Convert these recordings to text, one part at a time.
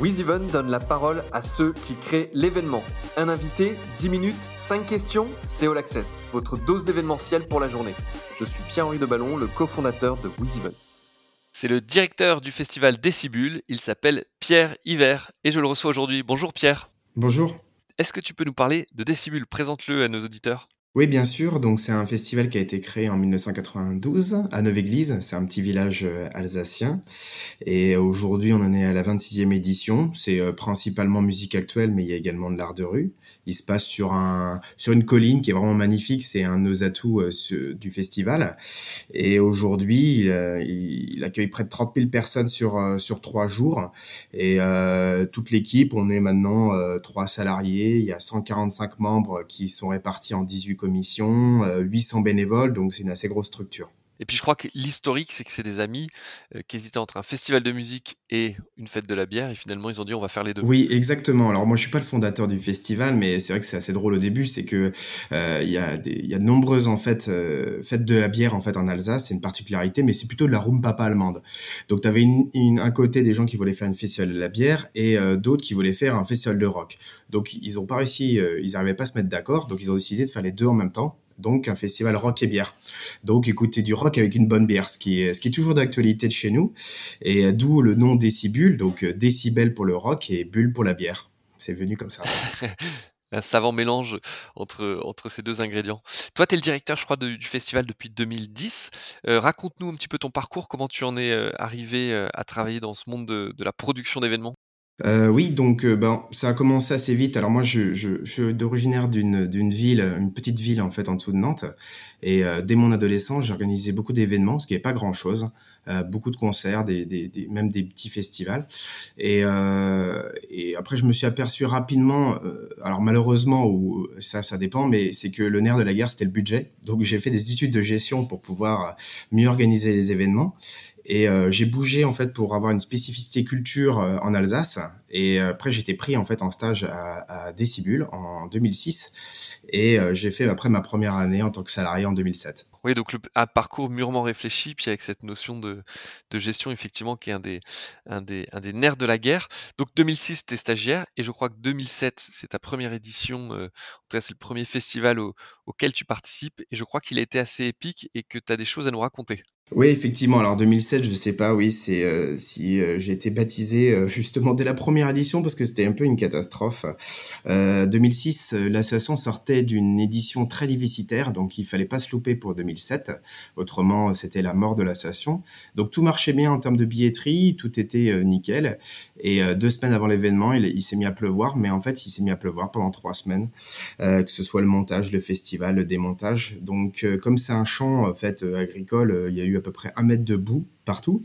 WizEven donne la parole à ceux qui créent l'événement. Un invité, 10 minutes, 5 questions, c'est All Access, votre dose d'événementiel pour la journée. Je suis Pierre-Henri Deballon, le cofondateur de WizEven. C'est le directeur du festival Décibule, il s'appelle Pierre Hiver et je le reçois aujourd'hui. Bonjour Pierre. Bonjour. Est-ce que tu peux nous parler de Décibule Présente-le à nos auditeurs. Oui, bien sûr. Donc, c'est un festival qui a été créé en 1992 à Neuve-Église. C'est un petit village euh, alsacien. Et aujourd'hui, on en est à la 26e édition. C'est euh, principalement musique actuelle, mais il y a également de l'art de rue. Il se passe sur un sur une colline qui est vraiment magnifique. C'est un de nos atouts euh, du festival. Et aujourd'hui, il, accueille près de 30 000 personnes sur sur trois jours. Et toute l'équipe, on est maintenant trois salariés. Il y a 145 membres qui sont répartis en 18 commissions, 800 bénévoles, donc c'est une assez grosse structure. Et puis je crois que l'historique, c'est que c'est des amis euh, qui hésitaient entre un festival de musique et une fête de la bière, et finalement ils ont dit on va faire les deux. Oui, exactement. Alors moi je suis pas le fondateur du festival, mais c'est vrai que c'est assez drôle au début, c'est que euh, il y a des, y a de nombreuses en fait euh, fêtes de la bière en fait en Alsace, c'est une particularité, mais c'est plutôt de la papa allemande. Donc tu avais une, un côté des gens qui voulaient faire une festival de la bière et d'autres qui voulaient faire un festival de rock. Donc ils ont pas réussi, ils n'arrivaient pas à se mettre d'accord, donc ils ont décidé de faire les deux en même temps donc un festival rock et bière. Donc écoutez du rock avec une bonne bière, ce qui est, toujours d'actualité de chez nous, et euh, d'où le nom Décibule, donc euh, décibel pour le rock et bulle pour la bière. C'est venu comme ça. un savant mélange entre, entre ces deux ingrédients. Toi, tu es le directeur, je crois, du festival depuis 2010. Euh, raconte-nous un petit peu ton parcours, comment tu en es arrivé à travailler dans ce monde de la production d'événements? Euh, oui, donc euh, ben, ça a commencé assez vite. Alors moi, je, je, je suis d'originaire d'une, d'une ville, une petite ville en fait en dessous de Nantes. Et euh, dès mon adolescence, j'ai organisé beaucoup d'événements, ce qui n'est pas grand-chose. Euh, beaucoup de concerts, des, des, des, même des petits festivals. Et, et après, je me suis aperçu rapidement, alors malheureusement, ou ça, ça dépend, mais c'est que le nerf de la guerre, c'était le budget. Donc j'ai fait des études de gestion pour pouvoir mieux organiser les événements. Et euh, j'ai bougé en fait pour avoir une spécificité culture euh, en Alsace. Et euh, après, j'étais pris en fait en stage à, à Décibule en 2006. Et j'ai fait après ma première année en tant que salarié en 2007. Oui, donc un parcours mûrement réfléchi, puis avec cette notion de, gestion, effectivement, qui est un des nerfs de la guerre. Donc 2006, tu es stagiaire, et je crois que 2007, c'est ta première édition, en tout cas, c'est le premier festival auquel tu participes, et je crois qu'il a été assez épique et que tu as des choses à nous raconter. Oui, effectivement. Alors 2007, je sais pas, oui, c'est euh, si euh, j'ai été baptisé euh, justement dès la première édition parce que c'était un peu une catastrophe. 2006, l'association sortait d'une édition très déficitaire, donc il fallait pas se louper pour 2007. Autrement, c'était la mort de l'association. Donc tout marchait bien en termes de billetterie, tout était nickel. Et deux semaines avant l'événement, il, il s'est mis à pleuvoir, mais en fait, il s'est mis à pleuvoir pendant trois semaines, que ce soit le montage, le festival, le démontage. Donc comme c'est un champ en fait agricole, il y a eu à peu près un mètre de boue partout.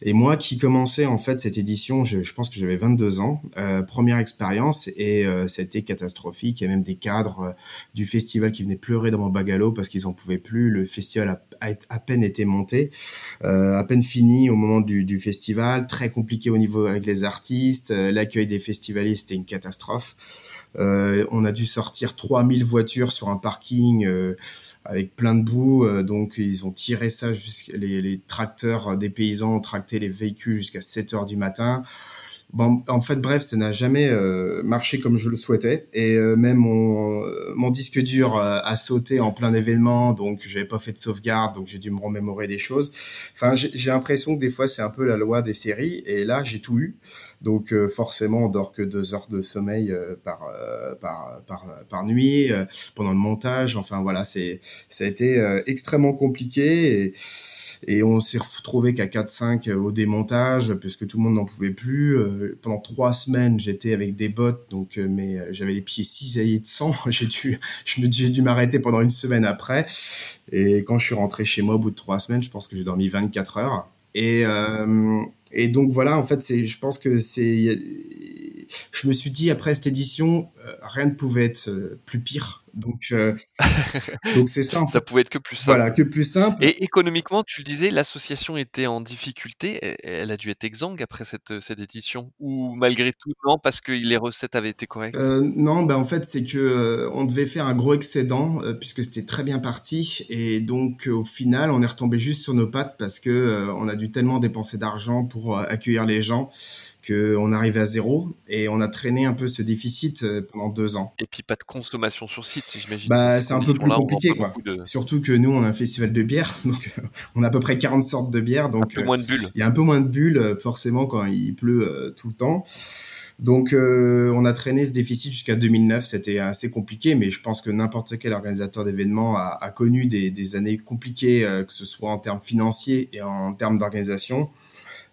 Et moi qui commençais en fait cette édition, je, pense que j'avais 22 ans, euh, première expérience et euh, c'était catastrophique. Il y a même des cadres euh, du festival qui venaient pleurer dans mon bagalo parce qu'ils en pouvaient plus. Le festival a, à peine été monté, à peine fini au moment du, du, festival, très compliqué au niveau avec les artistes. L'accueil des festivalistes était une catastrophe. on a dû sortir 3000 voitures sur un parking avec plein de boue. Euh, donc ils ont tiré ça jusqu'à les, les, tracteurs des paysans ont tracté les véhicules jusqu'à 7 heures du matin. Bon, en fait, bref, ça n'a jamais euh, marché comme je le souhaitais. Et euh, même mon, mon, disque dur a sauté en plein événement, donc j'avais pas fait de sauvegarde, donc j'ai dû me remémorer des choses. Enfin, j'ai l'impression que des fois, c'est un peu la loi des séries. Et là, j'ai tout eu. Donc forcément, on dort que deux heures de sommeil par, par, par, par, nuit, pendant le montage. Enfin, voilà, c'est ça a été extrêmement compliqué. Et, on s'est retrouvé qu'à 4-5 au démontage, puisque tout le monde n'en pouvait plus. Euh, pendant trois semaines, j'étais avec des bottes, donc euh, mais euh, j'avais les pieds cisaillés de sang. j'ai dû, j'ai dû m'arrêter pendant une semaine après. Et quand je suis rentré chez moi au bout de trois semaines, je pense que j'ai dormi 24 heures. Et, et donc voilà, en fait, c'est, je pense que c'est je me suis dit après cette édition, rien ne pouvait être plus pire donc, euh, donc c'est ça. ça pouvait être que plus simple. Voilà, que plus simple. Et économiquement, tu le disais, l'association était en difficulté. Elle a dû être exsangue après cette, cette édition, ou malgré tout, non, parce que les recettes avaient été correctes? Euh, non, ben en fait, c'est que euh, on devait faire un gros excédent puisque c'était très bien parti, et donc au final, on est retombé juste sur nos pattes parce que on a dû tellement dépenser d'argent pour accueillir les gens qu'on arrivait à zéro et on a traîné un peu ce déficit euh, pendant deux ans. Et puis pas de consommation sur site, j'imagine. Bah, c'est un peu plus compliqué, quoi. Surtout que nous, on a un festival de bière, donc euh, on a à peu près 40 sortes de bières. Donc, un peu moins de bulles. Il y a un peu moins de bulles, forcément, quand il pleut tout le temps. Donc, on a traîné ce déficit jusqu'à 2009. C'était assez compliqué, mais je pense que n'importe quel organisateur d'événements a, connu des, des, années compliquées, que ce soit en termes financiers et en termes d'organisation.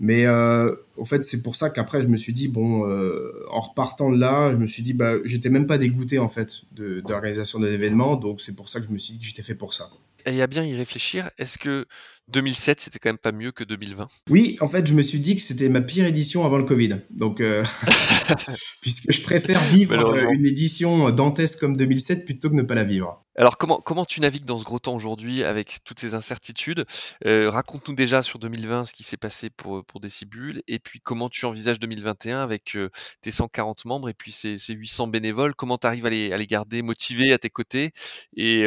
Mais euh, au fait, c'est pour ça qu'après, je me suis dit, bon, euh, en repartant de là, je me suis dit, bah, j'étais même pas dégoûté, en fait, de, de l'organisation de l'événement. Donc, c'est pour ça que je me suis dit que j'étais fait pour ça. Et à bien y réfléchir, est-ce que 2007, c'était quand même pas mieux que 2020 Oui, en fait, je me suis dit que c'était ma pire édition avant le Covid. Donc, euh, puisque je préfère vivre une édition dantesque comme 2007 plutôt que ne pas la vivre. Alors, comment, comment tu navigues dans ce gros temps aujourd'hui avec toutes ces incertitudes? Euh, Raconte-nous déjà sur 2020 ce qui s'est passé pour, pour Décibule et puis comment tu envisages 2021 avec euh, tes 140 membres et puis ces, ces 800 bénévoles? Comment tu arrives à les, à les garder motivés à tes côtés? Et,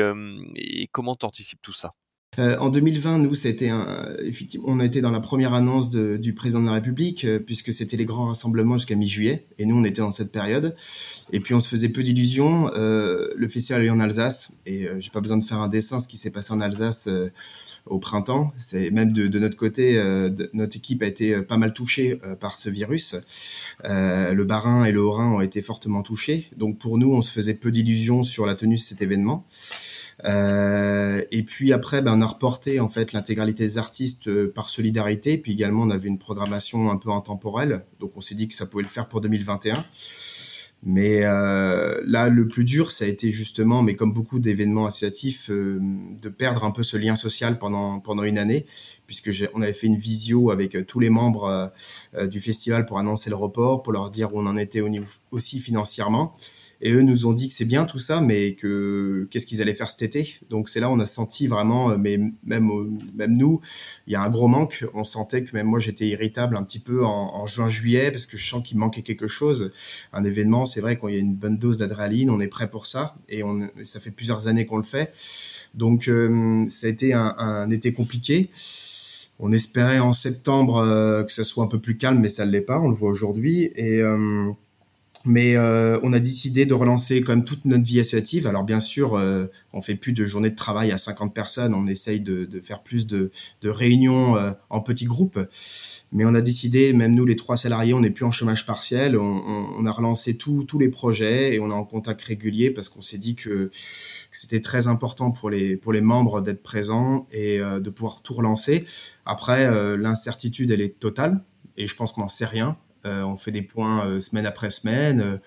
et comment tu anticipes tout ça? Euh, en 2020, nous, c'était un, effectivement, on été dans la première annonce de, du président de la République, euh, puisque c'était les grands rassemblements jusqu'à mi-juillet, et nous, on était dans cette période. Et puis, on se faisait peu d'illusions. Euh, le festival est en Alsace, et euh, j'ai pas besoin de faire un dessin ce qui s'est passé en Alsace au printemps. C'est même de, de, notre côté, notre équipe a été pas mal touchée par ce virus. le Bas-Rhin et le Haut-Rhin ont été fortement touchés. Donc, pour nous, on se faisait peu d'illusions sur la tenue de cet événement. Euh, et puis après, ben, on a reporté en fait l'intégralité des artistes euh, par solidarité. Puis également, on avait une programmation un peu intemporelle, donc on s'est dit que ça pouvait le faire pour 2021. Mais euh, là, le plus dur, ça a été justement, mais comme beaucoup d'événements associatifs, euh, de perdre un peu ce lien social pendant pendant une année, puisque on avait fait une visio avec euh, tous les membres du festival pour annoncer le report, pour leur dire où on en était au niveau, aussi financièrement. Et eux nous ont dit que c'est bien tout ça, mais que qu'est-ce qu'ils allaient faire cet été. Donc c'est là on a senti vraiment, euh, mais même même nous, il y a un gros manque. On sentait que même moi j'étais irritable un petit peu en, juin-juillet parce que je sens qu'il manquait quelque chose. Un événement, c'est vrai qu'il y a une bonne dose d'adrénaline, on est prêt pour ça et on, ça fait plusieurs années qu'on le fait. Donc euh, ça a été un, un été compliqué. On espérait en septembre euh, que ça soit un peu plus calme, mais ça ne l'est pas. On le voit aujourd'hui et mais euh, on a décidé de relancer quand même toute notre vie associative. Alors bien sûr, euh, on fait plus de journées de travail à 50 personnes, on essaye de, faire plus de, réunions euh, en petits groupes. Mais on a décidé, même nous les trois salariés, on n'est plus en chômage partiel, on, a relancé tous les projets et on est en contact régulier parce qu'on s'est dit que, c'était très important pour les, pour les membres d'être présents et euh, de pouvoir tout relancer. Après, l'incertitude, elle est totale et je pense qu'on n'en sait rien on fait des points euh, semaine après semaine, euh,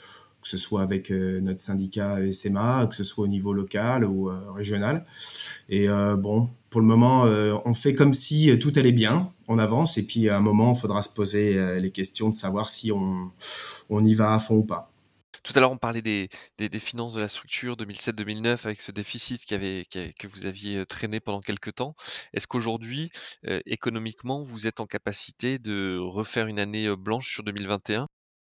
que ce soit avec notre syndicat SMA, que ce soit au niveau local ou régional. Et bon, pour le moment, on fait comme si tout allait bien, on avance, et puis à un moment, il faudra se poser les questions de savoir si on, on y va à fond ou pas. Tout à l'heure, on parlait des, finances de la structure 2007-2009 avec ce déficit que vous aviez traîné pendant quelques temps. Est-ce qu'aujourd'hui, économiquement, vous êtes en capacité de refaire une année blanche sur 2021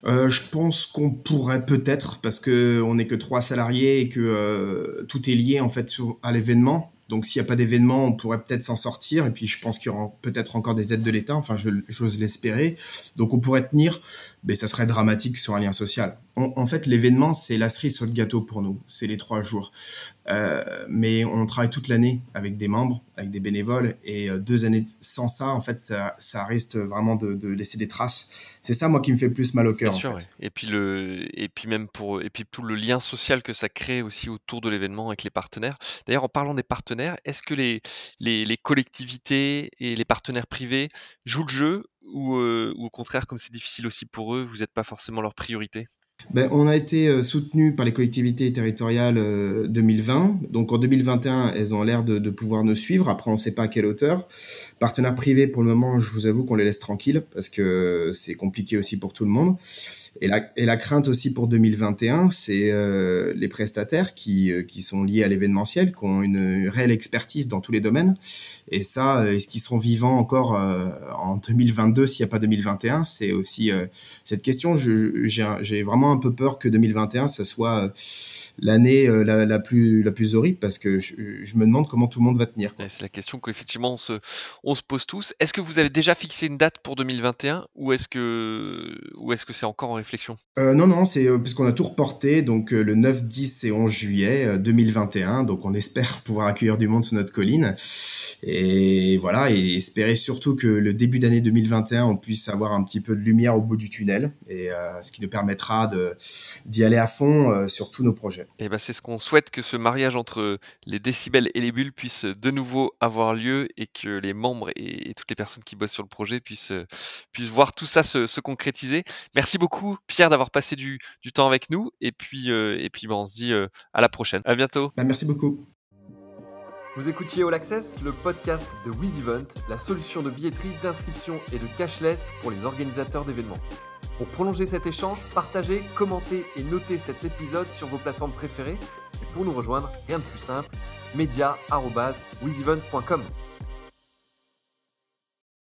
euh, je pense qu'on pourrait peut-être parce que on n'est que trois salariés et que tout est lié en fait à l'événement. Donc s'il n'y a pas d'événement, on pourrait peut-être s'en sortir. Et puis je pense qu'il y aura peut-être encore des aides de l'État. Enfin, j'ose l'espérer. Donc on pourrait tenir, mais ça serait dramatique sur un lien social. en fait, l'événement, c'est la cerise sur le gâteau pour nous. C'est les trois jours. Euh, mais on travaille toute l'année avec des membres, avec des bénévoles. Et euh, deux années sans ça, en fait, ça, ça risque vraiment de, de laisser des traces c'est ça moi qui me fait plus mal au cœur. Bien sûr, et puis le et puis même pour et puis tout le lien social que ça crée aussi autour de l'événement avec les partenaires. D'ailleurs, en parlant des partenaires, est-ce que les, les, les collectivités et les partenaires privés jouent le jeu ou, euh, ou au contraire, comme c'est difficile aussi pour eux, vous n'êtes pas forcément leur priorité? Ben, on a été euh, soutenu par les collectivités territoriales 2020. Euh, Donc en 2021, elles ont l'air de, de, pouvoir nous suivre. Après, on ne sait pas à quelle hauteur. Partenaires privés, pour le moment, je vous avoue qu'on les laisse tranquilles parce que c'est compliqué aussi pour tout le monde. Et la, crainte aussi pour 2021, c'est euh, les prestataires qui, euh, qui sont liés à l'événementiel, qui ont une réelle expertise dans tous les domaines. Et ça, euh, est-ce qu'ils seront vivants encore en 2022 s'il n'y a pas 2021 C'est aussi cette question. J'ai vraiment un peu peur que 2021, ça soit l'année la, plus, la plus horrible parce que je, me demande comment tout le monde va tenir. C'est la question qu'effectivement on se, on se pose tous. Est-ce que vous avez déjà fixé une date pour 2021 ou est-ce que ou est-ce que c'est encore en réflexion? Euh, Non, non, c'est euh, puisqu'on a tout reporté, donc le 9, 10 et 11 juillet 2021. Donc on espère pouvoir accueillir du monde sur notre colline. Et voilà, et espérer surtout que le début d'année 2021, on puisse avoir un petit peu de lumière au bout du tunnel, et ce qui nous permettra d'y aller à fond sur tous nos projets. Et ben c'est ce qu'on souhaite que ce mariage entre les décibels et les bulles puisse de nouveau avoir lieu et que les membres et, toutes les personnes qui bossent sur le projet puissent, puissent voir tout ça se, concrétiser. Merci beaucoup Pierre d'avoir passé du, temps avec nous et puis, et puis ben, on se dit à la prochaine. À bientôt. Bah, merci beaucoup. Vous écoutiez All Access, le podcast de WizEvent, la solution de billetterie, d'inscription et de cashless pour les organisateurs d'événements. Pour prolonger cet échange, partagez, commentez et notez cet épisode sur vos plateformes préférées. Et pour nous rejoindre, rien de plus simple, media.wizevent.com.